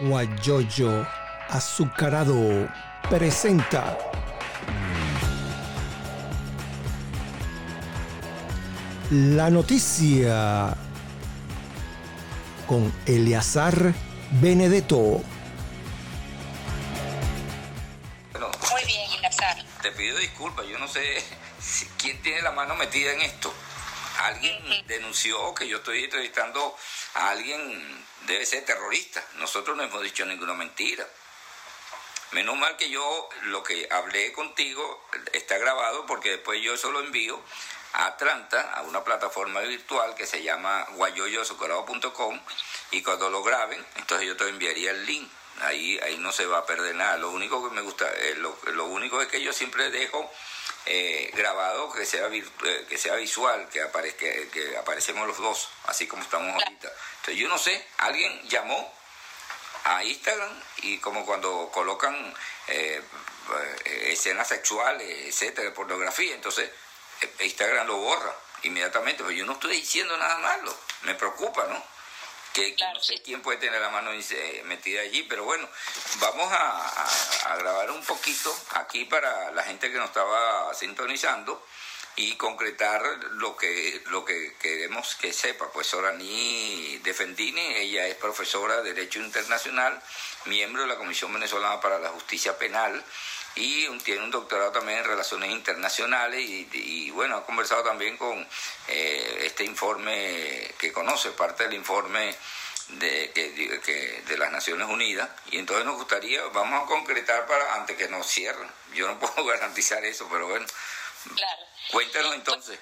Guayoyo Azucarado presenta la noticia con Eleazar Benedetto. Muy bien, Eleazar. Te pido disculpas, yo no sé quién tiene la mano metida en esto. Alguien denunció que yo estoy entrevistando a alguien, debe ser terrorista. Nosotros no hemos dicho ninguna mentira. Menos mal que yo lo que hablé contigo está grabado porque después yo eso lo envío a Atlanta, a una plataforma virtual que se llama guayoyoazucarado.com y cuando lo graben, entonces yo te enviaría el link. Ahí, ahí no se va a perder nada. Lo único que me gusta, eh, lo, lo, único es que yo siempre dejo eh, grabado que sea eh, que sea visual, que aparezca, que aparecemos los dos, así como estamos ahorita. Entonces yo no sé, alguien llamó a Instagram y como cuando colocan eh, escenas sexuales, etcétera, pornografía, entonces Instagram lo borra inmediatamente, pero yo no estoy diciendo nada malo, me preocupa, ¿no? Que, no sé quién puede tener la mano metida allí, pero bueno, vamos a, grabar un poquito aquí para la gente que nos estaba sintonizando y concretar lo que lo que queremos que sepa. Pues Orani Defendini, ella es profesora de Derecho Internacional, miembro de la Comisión Venezolana para la Justicia Penal y tiene un doctorado también en Relaciones Internacionales y, bueno, ha conversado también con eh, este informe que conoce, parte del informe de, que, de las Naciones Unidas y entonces nos gustaría, vamos a concretar para antes que nos cierren. Yo no puedo garantizar eso, pero bueno. Claro. Cuéntanos entonces.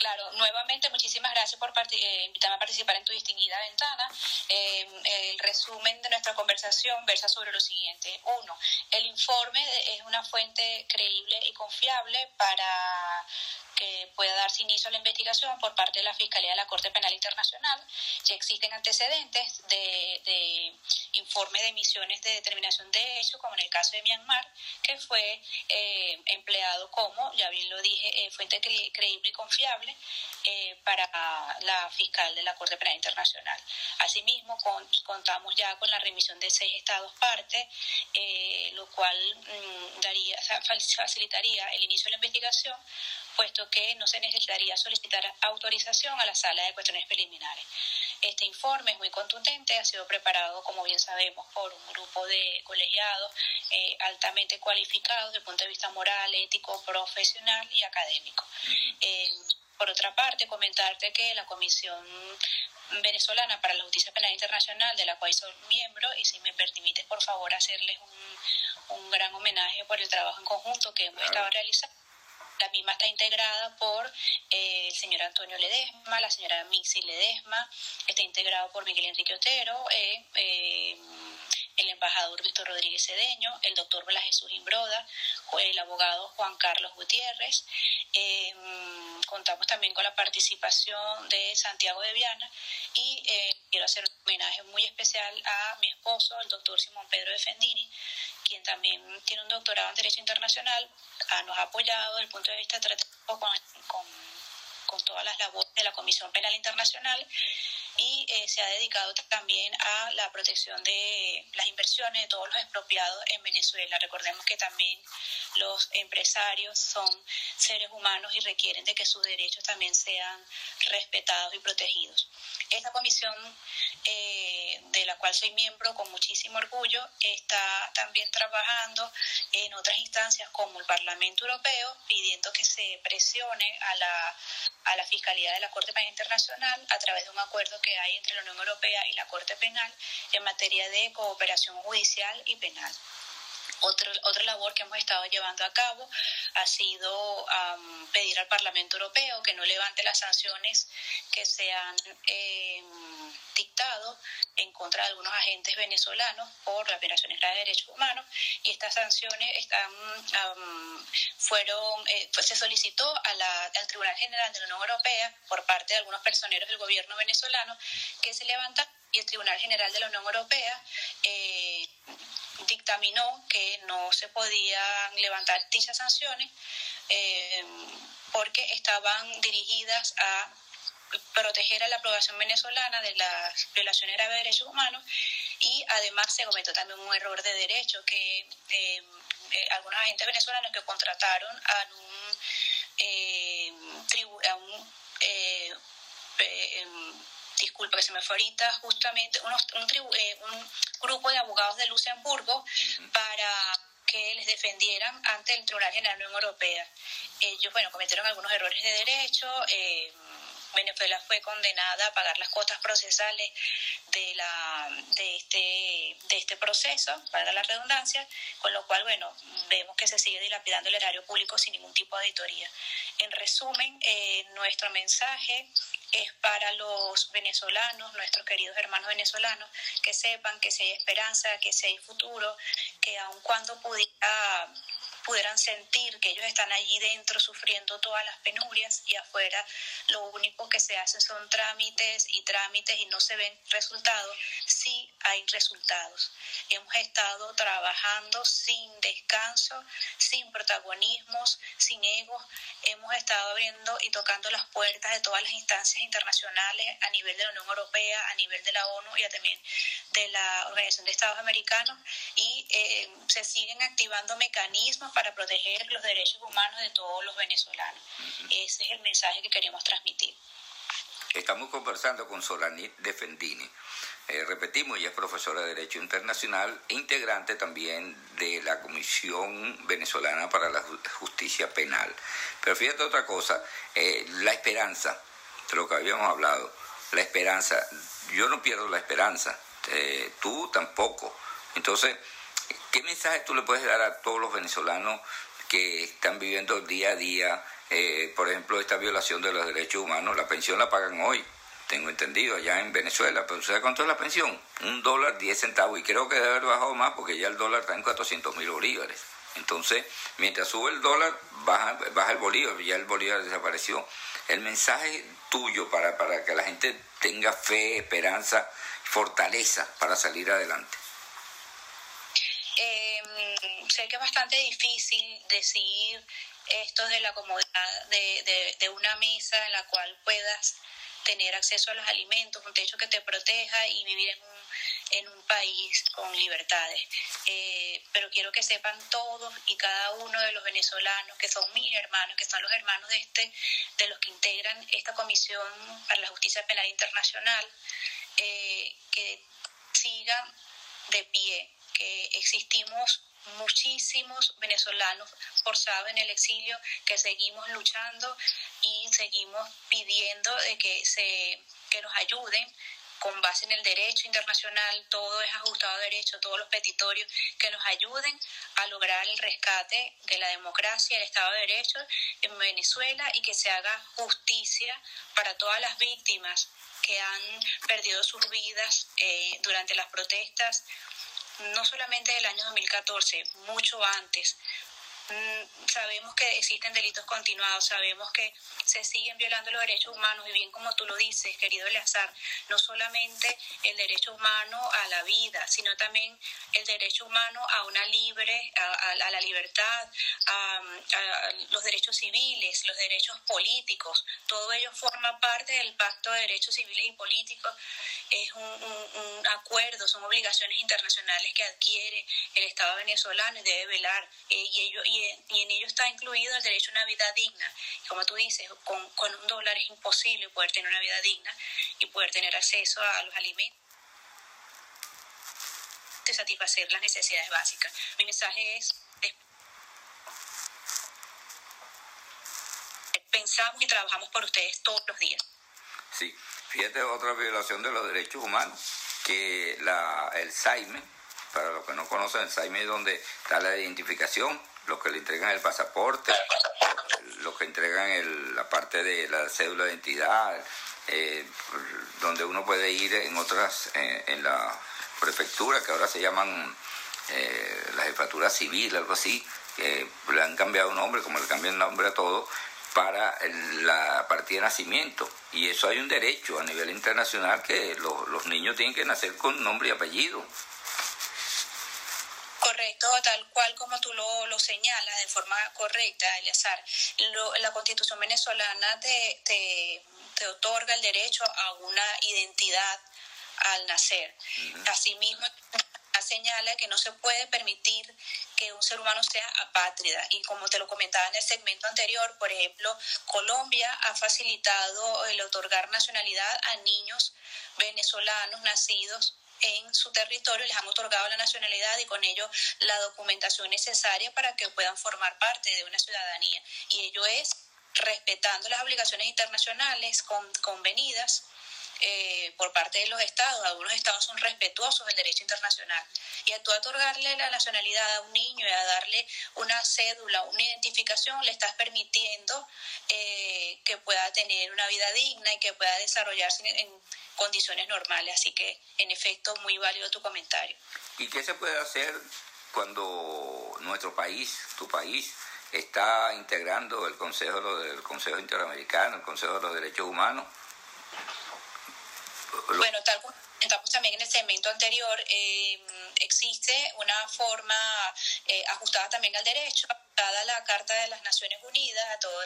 Claro, nuevamente muchísimas gracias por eh, invitarme a participar en tu distinguida ventana. Eh, el resumen de nuestra conversación versa sobre lo siguiente. Uno, el informe es una fuente creíble y confiable para que pueda darse inicio a la investigación por parte de la Fiscalía de la Corte Penal Internacional. Ya existen antecedentes de, de informes de emisiones de determinación de hecho, como en el caso de Myanmar, que fue eh, empleado como, ya bien lo dije, eh, fuente creíble y confiable eh, para la fiscal de la Corte Penal Internacional. Asimismo, contamos ya con la remisión de seis estados partes, lo cual mm, daría, facilitaría el inicio de la investigación puesto que no se necesitaría solicitar autorización a la sala de cuestiones preliminares. Este informe es muy contundente, ha sido preparado, como bien sabemos, por un grupo de colegiados eh, altamente cualificados desde el punto de vista moral, ético, profesional y académico. Eh, por otra parte, comentarte que la Comisión Venezolana para la Justicia Penal Internacional, de la cual soy miembro, y si me permites, por favor, hacerles un, un gran homenaje por el trabajo en conjunto que hemos estado realizando la misma está integrada por eh, el señor Antonio Ledesma, la señora Mixi Ledesma, está integrado por Miguel Enrique Otero, eh, eh, el embajador Víctor Rodríguez Cedeño, el doctor Blas Jesús Imbroda, el abogado Juan Carlos Gutiérrez. Contamos también con la participación de Santiago de Viana y quiero hacer un homenaje muy especial a mi esposo, el doctor Simón Pedro de Fendini, quien también tiene un doctorado en Derecho Internacional, ah, nos ha apoyado desde el punto de vista estratégico con, con todas las labores de la Comisión Penal Internacional y eh, se ha dedicado también a la protección de las inversiones de todos los expropiados en Venezuela. Recordemos que también los empresarios son seres humanos y requieren de que sus derechos también sean respetados y protegidos. Esta comisión, eh, de la cual soy miembro con muchísimo orgullo, está también trabajando en otras instancias como el Parlamento Europeo, pidiendo que se presione a la, a la Fiscalía de la Corte Penal Internacional a través de un acuerdo que hay entre la Unión Europea y la Corte Penal en materia de cooperación judicial y penal. Otro, otra labor que hemos estado llevando a cabo ha sido pedir al Parlamento Europeo que no levante las sanciones que se han em, dictado en contra de algunos agentes venezolanos por las violaciones de derechos humanos. Y estas sanciones están fueron eh, pues se solicitó a la, al Tribunal General de la Unión Europea por parte de algunos personeros del gobierno venezolano que se levanta y el Tribunal General de la Unión Europea eh, dictaminó que no se podían levantar dichas sanciones eh, porque estaban dirigidas a proteger a la población venezolana de las violaciones graves de derechos humanos y además se cometió también un error de derecho que eh, eh, algunos agentes venezolanos que contrataron a un, eh, a un em, disculpa que se me fue ahorita, justamente un, un, grupo de abogados de Luxemburgo para que les defendieran ante el Tribunal General de la Unión Europea. Ellos, bueno, cometieron algunos errores de derecho. Eh, Venezuela fue condenada a pagar las cuotas procesales de, la, de, este, de este proceso, para la redundancia, con lo cual, bueno, vemos que se sigue dilapidando el erario público sin ningún tipo de auditoría. En resumen, eh, nuestro mensaje es para los venezolanos, nuestros queridos hermanos venezolanos, que sepan que si hay esperanza, que si hay futuro, que aun cuando pudiera pudieran sentir que ellos están allí dentro sufriendo todas las penurias y afuera lo único que se hace son trámites y trámites y no se ven resultados, sí hay resultados. Hemos estado trabajando sin descanso, sin protagonismos, sin egos. Hemos estado abriendo y tocando las puertas de todas las instancias internacionales a nivel de la Unión Europea, a nivel de la ONU y también de la Organización de Estados Americanos y eh, se siguen activando mecanismos para proteger los derechos humanos de todos los venezolanos. Ese es el mensaje que queremos transmitir. Estamos conversando con Solanit Defendini. Eh, repetimos, ella es profesora de Derecho Internacional e integrante también de la Comisión Venezolana para la Justicia Penal. Pero fíjate otra cosa, eh, la esperanza, de lo que habíamos hablado, la esperanza, yo no pierdo la esperanza, eh, tú tampoco. Entonces, ¿Qué mensaje tú le puedes dar a todos los venezolanos que están viviendo día a día, eh, por ejemplo, esta violación de los derechos humanos? La pensión la pagan hoy, tengo entendido, allá en Venezuela, pero ¿sabes cuánto es la pensión? Un dólar diez centavos y creo que debe haber bajado más porque ya el dólar está en 400 mil bolívares. Entonces, mientras sube el dólar, baja, baja el bolívar, ya el bolívar desapareció. El mensaje tuyo para, para que la gente tenga fe, esperanza, fortaleza para salir adelante. Eh, sé que es bastante difícil decir esto de la comodidad de, de, una mesa en la cual puedas tener acceso a los alimentos, un techo que te proteja y vivir en un, en un país con libertades. Eh, pero quiero que sepan todos y cada uno de los venezolanos, que son mis hermanos, que son los hermanos de, este, de los que integran esta Comisión para la Justicia Penal Internacional, eh, que sigan de pie que existimos muchísimos venezolanos forzados en el exilio que seguimos luchando y seguimos pidiendo de que se que nos ayuden con base en el derecho internacional, todo es ajustado a derecho, todos los petitorios que nos ayuden a lograr el rescate de la democracia, el Estado de Derecho en Venezuela y que se haga justicia para todas las víctimas que han perdido sus vidas eh, durante las protestas no solamente del año 2014, mucho antes, sabemos que existen delitos continuados, sabemos que se siguen violando los derechos humanos y bien como tú lo dices, querido Eleazar, no solamente el derecho humano a la vida, sino también el derecho humano a una libre, a, la libertad, a, los derechos civiles, los derechos políticos, todo ello forma parte del Pacto de Derechos Civiles y Políticos, es un, acuerdo, son obligaciones internacionales que adquiere el Estado venezolano y debe velar, eh, y ello, y y, en ello está incluido el derecho a una vida digna. como tú dices, con, con un dólar es imposible poder tener una vida digna y poder tener acceso a los alimentos y satisfacer las necesidades básicas. Mi mensaje es, pensamos y trabajamos por ustedes todos los días. Sí, fíjate otra violación de los derechos humanos, que la, el SAIME, para los que no conocen, el SAIME es donde está la identificación los que le entregan el pasaporte, los que entregan la parte de la cédula de identidad, eh, donde uno puede ir en otras, eh, en la prefectura, que ahora se llaman eh, la jefatura civil, algo así, que le han cambiado nombre, como le cambian nombre a todo, para la partida de nacimiento. Y eso hay un derecho a nivel internacional que los niños tienen que nacer con nombre y apellido. Correcto, tal cual como tú lo, lo señalas de forma correcta, Eleazar. la constitución venezolana te, te, te, otorga el derecho a una identidad, al nacer. Asimismo, señala que no se puede permitir que un ser humano sea apátrida. Y como te lo comentaba en el segmento anterior, por ejemplo, Colombia ha facilitado el otorgar nacionalidad a niños venezolanos nacidos en su territorio, les han otorgado la nacionalidad y con ello la documentación necesaria para que puedan formar parte de una ciudadanía. Y ello es respetando las obligaciones internacionales convenidas eh, por parte de los estados. Algunos estados son respetuosos del derecho internacional. Y a tú otorgarle la nacionalidad a un niño y a darle una cédula, una identificación, le estás permitiendo eh, que pueda tener una vida digna y que pueda desarrollarse en, en condiciones normales. Así que, en efecto, muy válido tu comentario. ¿Y qué se puede hacer cuando nuestro país, tu país, está integrando el Consejo del Consejo Interamericano, el Consejo de los Derechos Humanos? Bueno, tal como comentamos también en el segmento anterior, eh, existe una forma eh, ajustada también al derecho, dada la Carta de las Naciones Unidas, a todo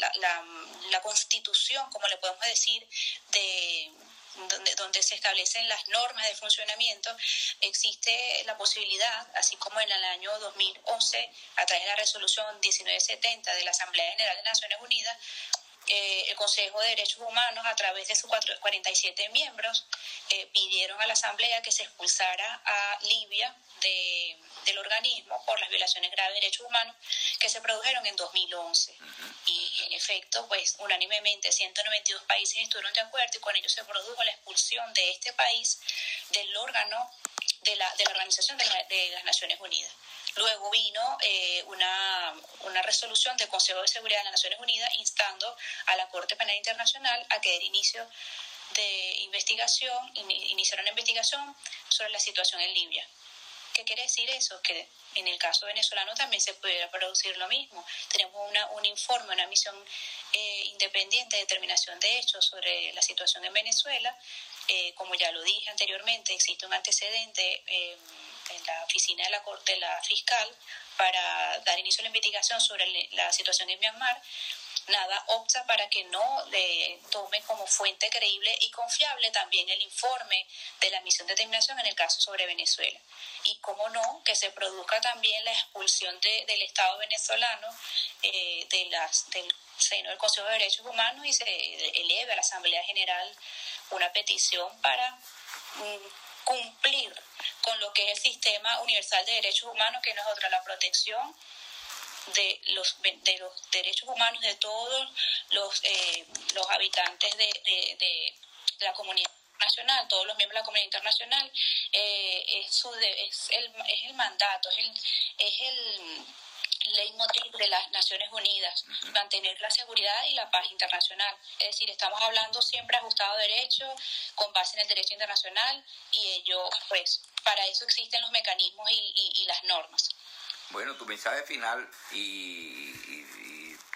la, la, constitución, como le podemos decir, de donde, donde, se establecen las normas de funcionamiento, existe la posibilidad, así como en el año 2011, a través de la resolución 1970 de la Asamblea General de Naciones Unidas, eh, el Consejo de Derechos Humanos, a través de sus 47 miembros, eh, pidieron a la Asamblea que se expulsara a Libia de, del organismo por las violaciones graves de derechos humanos que se produjeron en 2011. Y en efecto, pues unánimemente 192 países estuvieron de acuerdo y con ello se produjo la expulsión de este país del órgano de la, de la Organización de las Naciones Unidas. Luego vino eh, una, una, resolución del Consejo de Seguridad de las Naciones Unidas instando a la Corte Penal Internacional a que dé inicio de investigación, iniciar una investigación sobre la situación en Libia. ¿Qué quiere decir eso? Que en el caso venezolano también se pudiera producir lo mismo. Tenemos una, un informe, una misión eh, independiente de determinación de hechos sobre la situación en Venezuela. Eh, como ya lo dije anteriormente, existe un antecedente en la oficina de la Corte, la fiscal, para dar inicio a la investigación sobre la situación en Myanmar, nada opta para que no le tome como fuente creíble y confiable también el informe de la misión de determinación en el caso sobre Venezuela. Y cómo no, que se produzca también la expulsión de, del Estado venezolano eh, de las, del seno del Consejo de Derechos Humanos y se eleve a la Asamblea General una petición para mm, cumplir con lo que es el sistema universal de derechos humanos, que no es otra la protección de los, de los derechos humanos de todos los, eh, los habitantes de, de, la comunidad nacional, todos los miembros de la comunidad internacional, eh, es, su es, el, es el mandato, es el, es el leitmotiv de las Naciones Unidas, mantener la seguridad y la paz internacional. Es decir, estamos hablando siempre ajustado a derecho, con base en el derecho internacional, y ello, pues, para eso existen los mecanismos y, y, las normas. Bueno, tu mensaje final, y,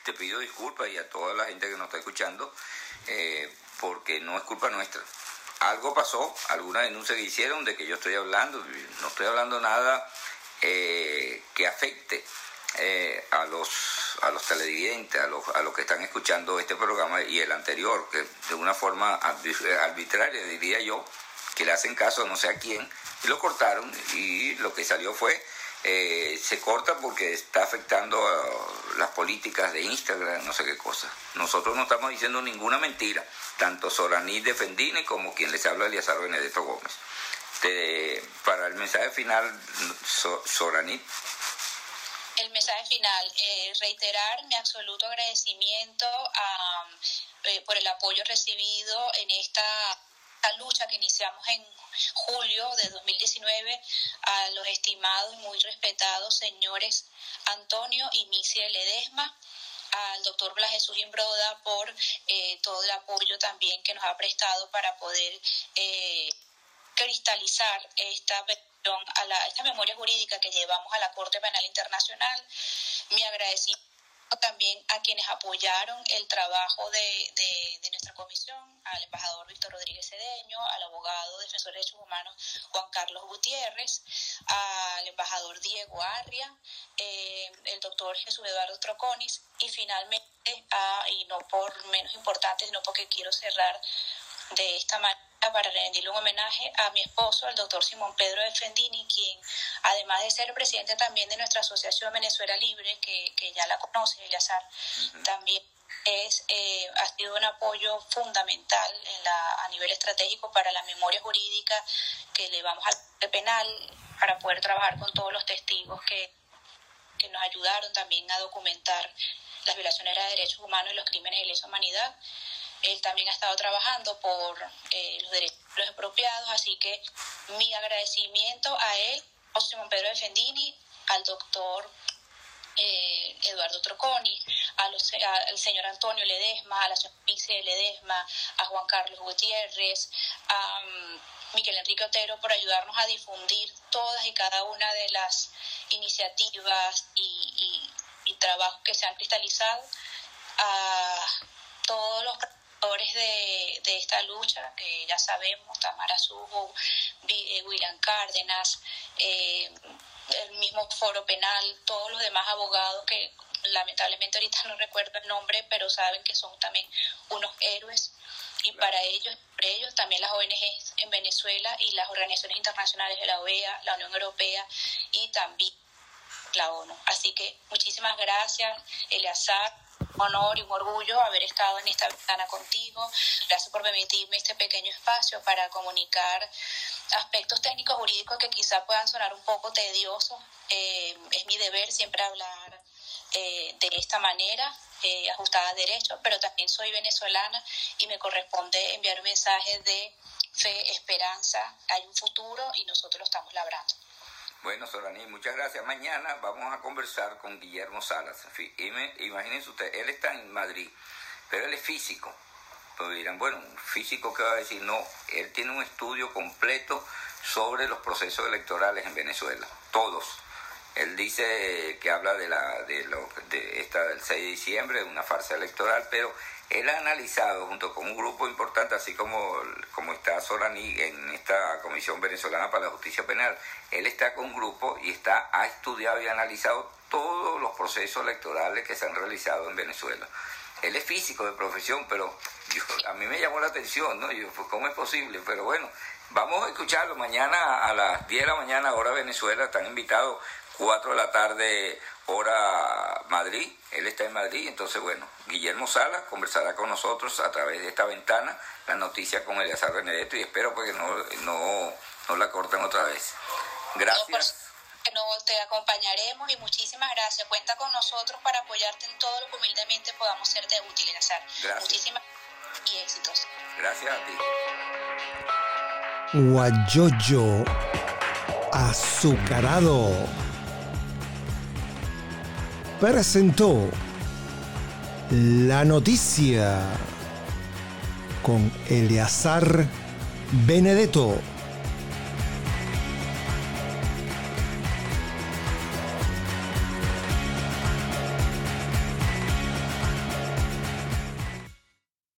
te pido disculpas y a toda la gente que nos está escuchando, eh, porque no es culpa nuestra. Algo pasó, alguna denuncia que hicieron de que yo estoy hablando, no estoy hablando nada eh, que afecte eh, a los a los televidentes, a los, a los que están escuchando este programa y el anterior, que de una forma arbitraria diría yo, que le hacen caso a no sé a quién, y lo cortaron y lo que salió fue, eh, se corta porque está afectando las políticas de Instagram, no sé qué cosa. Nosotros no estamos diciendo ninguna mentira, tanto Soraní Defendine como quien les habla Eliazar Benedetto Gómez. para el mensaje final, Soranit el mensaje final, eh, reiterar mi absoluto agradecimiento eh, por el apoyo recibido en esta, lucha que iniciamos en julio de 2019 a los estimados y muy respetados señores Antonio y Misia Ledesma al doctor Blas Jesús Imbroda por eh, todo el apoyo también que nos ha prestado para poder cristalizar esta a la, esta memoria jurídica que llevamos a la Corte Penal Internacional. Mi agradecimiento también a quienes apoyaron el trabajo de, de, nuestra comisión, al embajador Víctor Rodríguez Cedeño, al abogado defensor de derechos humanos Juan Carlos Gutiérrez, al embajador Diego Arria, eh, el doctor Jesús Eduardo Troconis y finalmente, y no por menos importante, sino porque quiero cerrar de esta manera para rendirle un homenaje a mi esposo, el doctor Simón Pedro de Fendini, quien, además de ser presidente también de nuestra asociación Venezuela Libre, que, que ya la conoce, Eliazar, también es, eh, ha sido un apoyo fundamental en la, a nivel estratégico para la memoria jurídica que le vamos al penal para poder trabajar con todos los testigos que, que nos ayudaron también a documentar las violaciones de derechos humanos y los crímenes de lesa humanidad. Él también ha estado trabajando por eh, los derechos expropiados, así que mi agradecimiento a él, a Simón Pedro de Fendini, al doctor eh, Eduardo Troconi, a los, al señor Antonio Ledesma, a la señora Pice Ledesma, a Juan Carlos Gutiérrez, a um, Miguel Enrique Otero por ayudarnos a difundir todas y cada una de las iniciativas y trabajos que se han cristalizado, a todos los de, de, esta lucha, que ya sabemos, Tamara Subo, eh, William Cárdenas, eh, el mismo foro penal, todos los demás abogados que lamentablemente ahorita no recuerdo el nombre, pero saben que son también unos héroes. Y para ellos, para ellos también las ONGs en Venezuela y las organizaciones internacionales de la OEA, la Unión Europea y también la ONU. Así que muchísimas gracias, Eleazar honor y un orgullo haber estado en esta ventana contigo. Gracias por permitirme este pequeño espacio para comunicar aspectos técnicos jurídicos que quizá puedan sonar un poco tediosos. Eh, es mi deber siempre hablar eh, de esta manera, eh, ajustada a derecho, pero también soy venezolana y me corresponde enviar un mensaje de fe, esperanza, hay un futuro y nosotros lo estamos labrando. Bueno, Soraní, muchas gracias. Mañana vamos a conversar con Guillermo Salas. Imagínense ustedes, él está en Madrid, pero él es físico. Pues dirán, bueno, físico que va a decir, no, él tiene un estudio completo sobre los procesos electorales en Venezuela, todos. Él dice que habla de la de lo de esta del 6 de diciembre, una farsa electoral, pero él ha analizado junto con un grupo importante, así como, como está Solani en esta Comisión Venezolana para la Justicia Penal, él está con un grupo y está, ha estudiado y analizado todos los procesos electorales que se han realizado en Venezuela. Él es físico de profesión, pero a mí me llamó la atención, ¿no? Yo, pues, ¿cómo es posible? Pero bueno, vamos a escucharlo mañana a las 10 de la mañana, hora Venezuela, están invitados 4 de la tarde, hora Madrid, él está en Madrid, entonces bueno, Guillermo Sala conversará con nosotros a través de esta ventana la noticia con Eleazar Benedetto y espero pues que no, no, no la corten otra vez. Gracias. No, te acompañaremos y muchísimas gracias. Cuenta con nosotros para apoyarte en todo lo que humildemente podamos ser de útil, Eleazar. Gracias. Muchísimas y éxitos. Gracias a ti. Guayoyo azucarado presentó la noticia con Eleazar Benedetto.